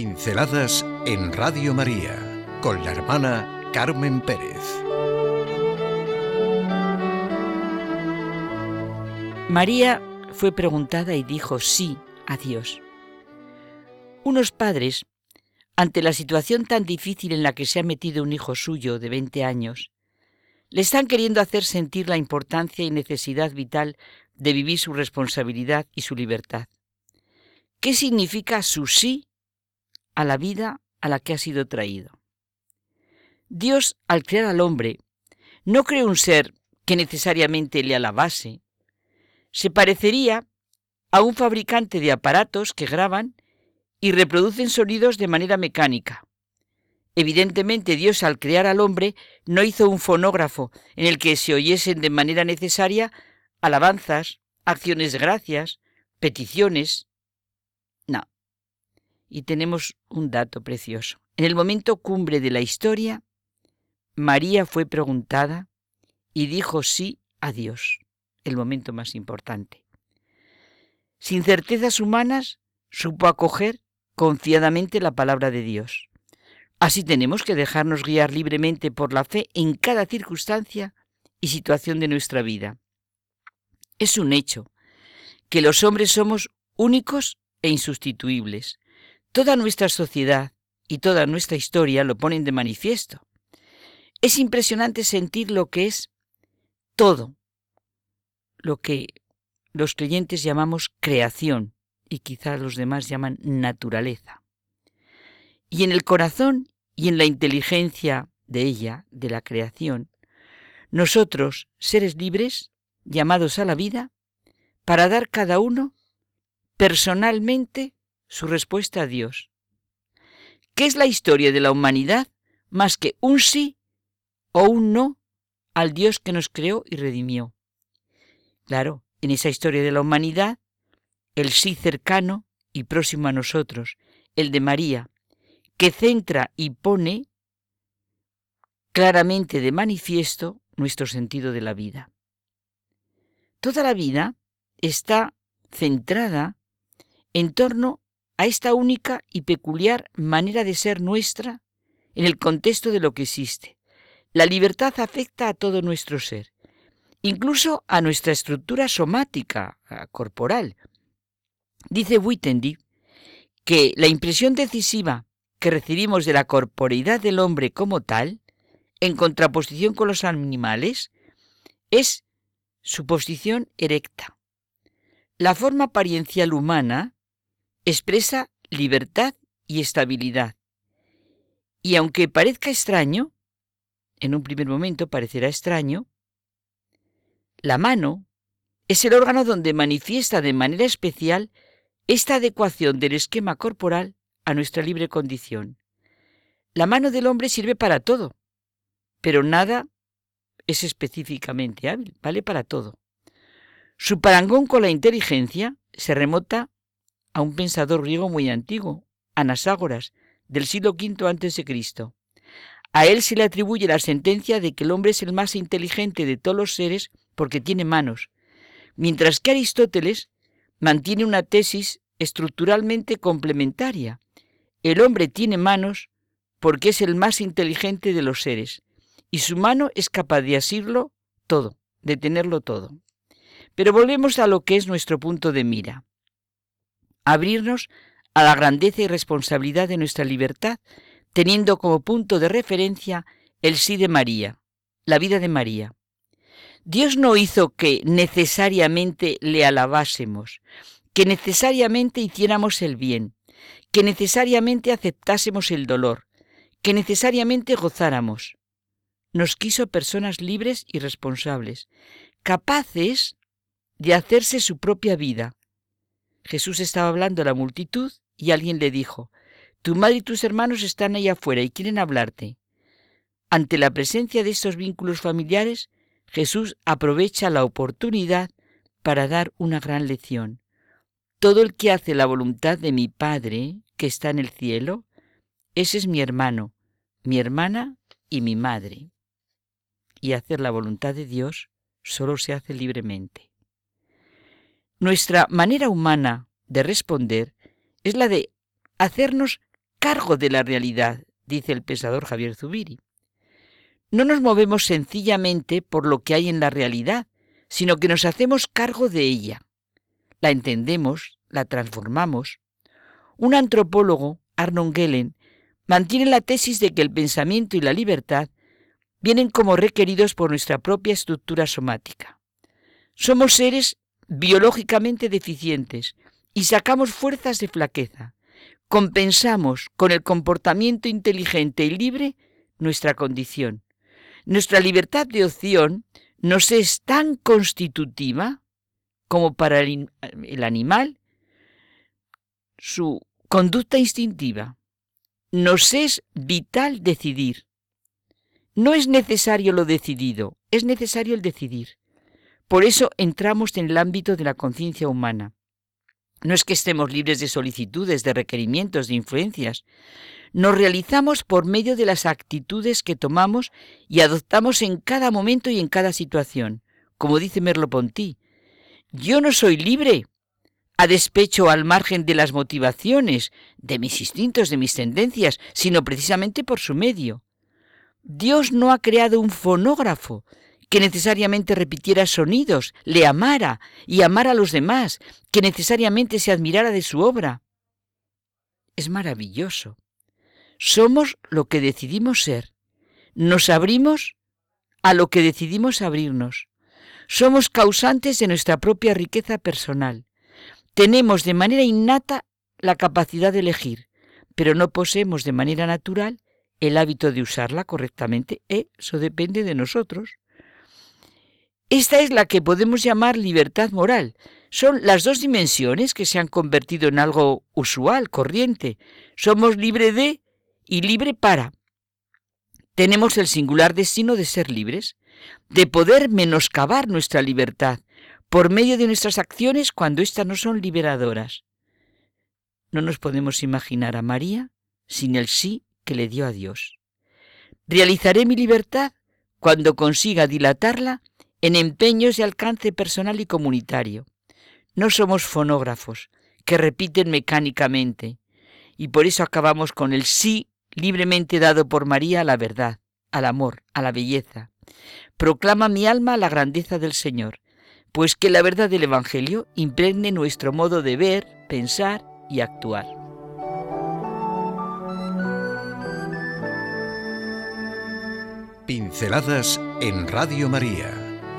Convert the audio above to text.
Pinceladas en Radio María con la hermana Carmen Pérez. María fue preguntada y dijo sí a Dios. Unos padres, ante la situación tan difícil en la que se ha metido un hijo suyo de 20 años, le están queriendo hacer sentir la importancia y necesidad vital de vivir su responsabilidad y su libertad. ¿Qué significa su sí a la vida a la que ha sido traído? Dios, al crear al hombre, no creó un ser que necesariamente le alabase. Se parecería a un fabricante de aparatos que graban y reproducen sonidos de manera mecánica. Evidentemente Dios al crear al hombre no hizo un fonógrafo en el que se oyesen de manera necesaria alabanzas, acciones de gracias, peticiones. Y tenemos un dato precioso. En el momento cumbre de la historia, María fue preguntada y dijo sí a Dios, el momento más importante. Sin certezas humanas, supo acoger confiadamente la palabra de Dios. Así tenemos que dejarnos guiar libremente por la fe en cada circunstancia y situación de nuestra vida. Es un hecho que los hombres somos únicos e insustituibles. Toda nuestra sociedad y toda nuestra historia lo ponen de manifiesto. Es impresionante sentir lo que es todo, lo que los creyentes llamamos creación y quizás los demás llaman naturaleza. Y en el corazón y en la inteligencia de ella, de la creación, nosotros, seres libres, llamados a la vida, para dar cada uno personalmente su respuesta a Dios. ¿Qué es la historia de la humanidad más que un sí o un no al Dios que nos creó y redimió? Claro, en esa historia de la humanidad, el sí cercano y próximo a nosotros, el de María, que centra y pone claramente de manifiesto nuestro sentido de la vida. Toda la vida está centrada en torno a esta única y peculiar manera de ser nuestra en el contexto de lo que existe. La libertad afecta a todo nuestro ser, incluso a nuestra estructura somática, corporal. Dice Wittendy que la impresión decisiva que recibimos de la corporeidad del hombre como tal, en contraposición con los animales, es su posición erecta. La forma apariencial humana expresa libertad y estabilidad. Y aunque parezca extraño, en un primer momento parecerá extraño, la mano es el órgano donde manifiesta de manera especial esta adecuación del esquema corporal a nuestra libre condición. La mano del hombre sirve para todo, pero nada es específicamente hábil, vale para todo. Su parangón con la inteligencia se remota a un pensador griego muy antiguo, Anaságoras, del siglo V a.C. A él se le atribuye la sentencia de que el hombre es el más inteligente de todos los seres porque tiene manos, mientras que Aristóteles mantiene una tesis estructuralmente complementaria. El hombre tiene manos porque es el más inteligente de los seres, y su mano es capaz de asirlo todo, de tenerlo todo. Pero volvemos a lo que es nuestro punto de mira. Abrirnos a la grandeza y responsabilidad de nuestra libertad, teniendo como punto de referencia el sí de María, la vida de María. Dios no hizo que necesariamente le alabásemos, que necesariamente hiciéramos el bien, que necesariamente aceptásemos el dolor, que necesariamente gozáramos. Nos quiso personas libres y responsables, capaces de hacerse su propia vida. Jesús estaba hablando a la multitud y alguien le dijo, Tu madre y tus hermanos están ahí afuera y quieren hablarte. Ante la presencia de estos vínculos familiares, Jesús aprovecha la oportunidad para dar una gran lección. Todo el que hace la voluntad de mi Padre, que está en el cielo, ese es mi hermano, mi hermana y mi madre. Y hacer la voluntad de Dios solo se hace libremente. Nuestra manera humana de responder es la de hacernos cargo de la realidad, dice el pensador Javier Zubiri. No nos movemos sencillamente por lo que hay en la realidad, sino que nos hacemos cargo de ella. La entendemos, la transformamos. Un antropólogo, Arnon Gellen, mantiene la tesis de que el pensamiento y la libertad vienen como requeridos por nuestra propia estructura somática. Somos seres biológicamente deficientes y sacamos fuerzas de flaqueza. Compensamos con el comportamiento inteligente y libre nuestra condición. Nuestra libertad de opción nos es tan constitutiva como para el, el animal su conducta instintiva. Nos es vital decidir. No es necesario lo decidido, es necesario el decidir. Por eso entramos en el ámbito de la conciencia humana. No es que estemos libres de solicitudes, de requerimientos, de influencias. Nos realizamos por medio de las actitudes que tomamos y adoptamos en cada momento y en cada situación. Como dice Merleau-Ponty, yo no soy libre a despecho al margen de las motivaciones, de mis instintos, de mis tendencias, sino precisamente por su medio. Dios no ha creado un fonógrafo, que necesariamente repitiera sonidos, le amara y amara a los demás, que necesariamente se admirara de su obra. Es maravilloso. Somos lo que decidimos ser. Nos abrimos a lo que decidimos abrirnos. Somos causantes de nuestra propia riqueza personal. Tenemos de manera innata la capacidad de elegir, pero no poseemos de manera natural el hábito de usarla correctamente. Eso depende de nosotros. Esta es la que podemos llamar libertad moral. Son las dos dimensiones que se han convertido en algo usual, corriente. Somos libre de y libre para. Tenemos el singular destino de ser libres, de poder menoscabar nuestra libertad por medio de nuestras acciones cuando éstas no son liberadoras. No nos podemos imaginar a María sin el sí que le dio a Dios. Realizaré mi libertad cuando consiga dilatarla en empeños de alcance personal y comunitario. No somos fonógrafos que repiten mecánicamente, y por eso acabamos con el sí libremente dado por María a la verdad, al amor, a la belleza. Proclama mi alma la grandeza del Señor, pues que la verdad del Evangelio impregne nuestro modo de ver, pensar y actuar. Pinceladas en Radio María